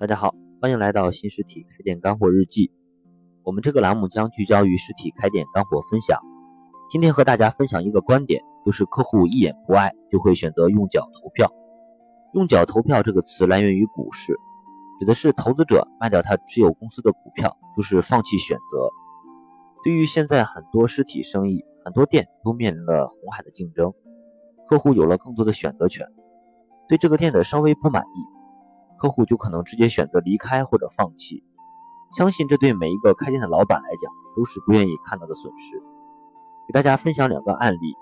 大家好，欢迎来到新实体开店干货日记。我们这个栏目将聚焦于实体开店干货分享。今天和大家分享一个观点，就是客户一眼不爱就会选择用脚投票。用脚投票这个词来源于股市，指的是投资者卖掉他持有公司的股票，就是放弃选择。对于现在很多实体生意，很多店都面临了红海的竞争，客户有了更多的选择权，对这个店的稍微不满意。客户就可能直接选择离开或者放弃，相信这对每一个开店的老板来讲都是不愿意看到的损失。给大家分享两个案例，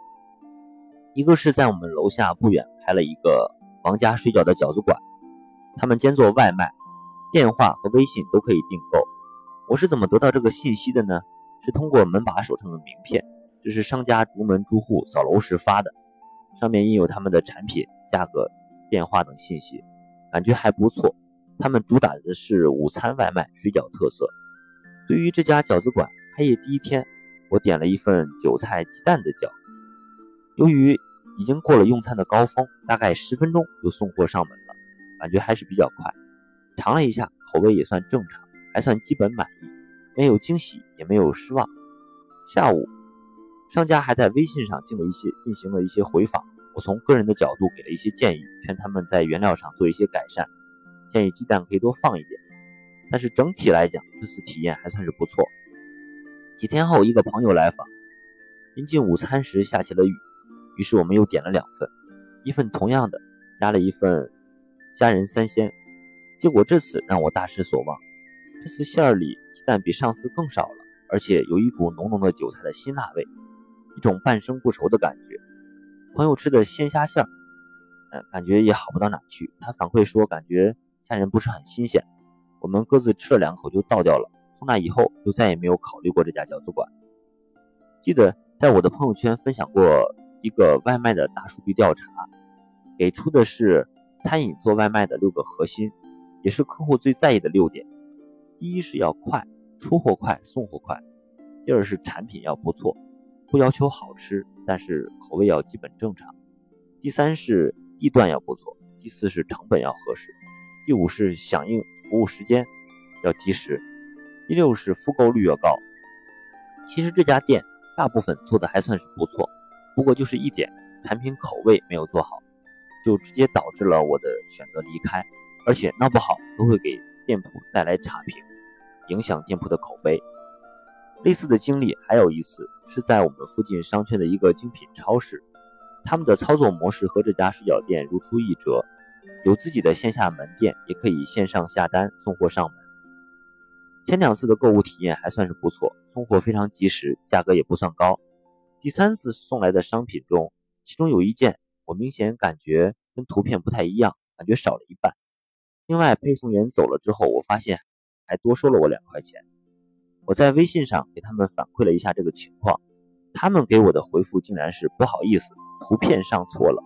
一个是在我们楼下不远开了一个王家水饺的饺子馆，他们兼做外卖，电话和微信都可以订购。我是怎么得到这个信息的呢？是通过门把手上的名片，这是商家逐门逐户扫楼时发的，上面印有他们的产品、价格、电话等信息。感觉还不错，他们主打的是午餐外卖水饺特色。对于这家饺子馆开业第一天，我点了一份韭菜鸡蛋的饺。由于已经过了用餐的高峰，大概十分钟就送货上门了，感觉还是比较快。尝了一下，口味也算正常，还算基本满意，没有惊喜，也没有失望。下午，商家还在微信上进了一些进行了一些回访。我从个人的角度给了一些建议，劝他们在原料上做一些改善，建议鸡蛋可以多放一点。但是整体来讲，这次体验还算是不错。几天后，一个朋友来访，临近午餐时下起了雨，于是我们又点了两份，一份同样的，加了一份虾仁三鲜。结果这次让我大失所望，这次馅儿里鸡蛋比上次更少了，而且有一股浓浓的韭菜的辛辣味，一种半生不熟的感觉。朋友吃的鲜虾馅儿，嗯，感觉也好不到哪去。他反馈说，感觉虾仁不是很新鲜。我们各自吃了两口就倒掉了。从那以后，就再也没有考虑过这家饺子馆。记得在我的朋友圈分享过一个外卖的大数据调查，给出的是餐饮做外卖的六个核心，也是客户最在意的六点。第一是要快，出货快，送货快；第二是产品要不错。不要求好吃，但是口味要基本正常。第三是地段要不错，第四是成本要合适，第五是响应服务时间要及时，第六是复购率要高。其实这家店大部分做的还算是不错，不过就是一点产品口味没有做好，就直接导致了我的选择离开，而且闹不好都会给店铺带来差评，影响店铺的口碑。类似的经历还有一次，是在我们附近商圈的一个精品超市，他们的操作模式和这家水饺店如出一辙，有自己的线下门店，也可以线上下单送货上门。前两次的购物体验还算是不错，送货非常及时，价格也不算高。第三次送来的商品中，其中有一件我明显感觉跟图片不太一样，感觉少了一半。另外，配送员走了之后，我发现还多收了我两块钱。我在微信上给他们反馈了一下这个情况，他们给我的回复竟然是不好意思，图片上错了。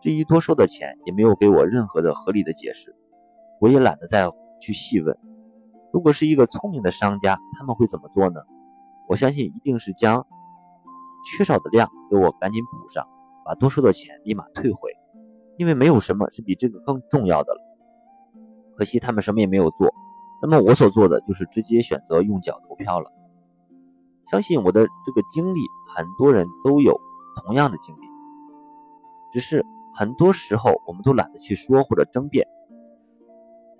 至于多收的钱，也没有给我任何的合理的解释，我也懒得再去细问。如果是一个聪明的商家，他们会怎么做呢？我相信一定是将缺少的量给我赶紧补上，把多收的钱立马退回，因为没有什么是比这个更重要的了。可惜他们什么也没有做。那么我所做的就是直接选择用脚投票了。相信我的这个经历，很多人都有同样的经历，只是很多时候我们都懒得去说或者争辩。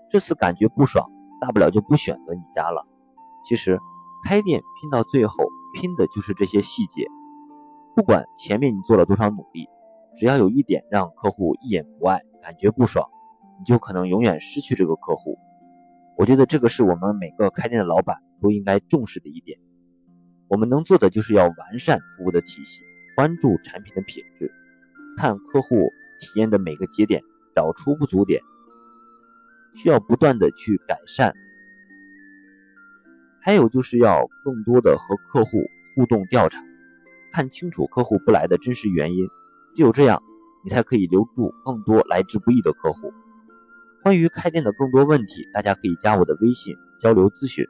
这次感觉不爽，大不了就不选择你家了。其实开店拼到最后，拼的就是这些细节。不管前面你做了多少努力，只要有一点让客户一眼不爱，感觉不爽，你就可能永远失去这个客户。我觉得这个是我们每个开店的老板都应该重视的一点。我们能做的就是要完善服务的体系，关注产品的品质，看客户体验的每个节点，找出不足点，需要不断的去改善。还有就是要更多的和客户互动调查，看清楚客户不来的真实原因，只有这样，你才可以留住更多来之不易的客户。关于开店的更多问题，大家可以加我的微信交流咨询。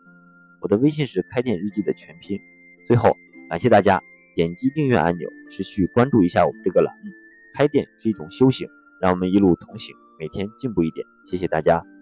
我的微信是开店日记的全拼。最后，感谢大家点击订阅按钮，持续关注一下我们这个栏目。开店是一种修行，让我们一路同行，每天进步一点。谢谢大家。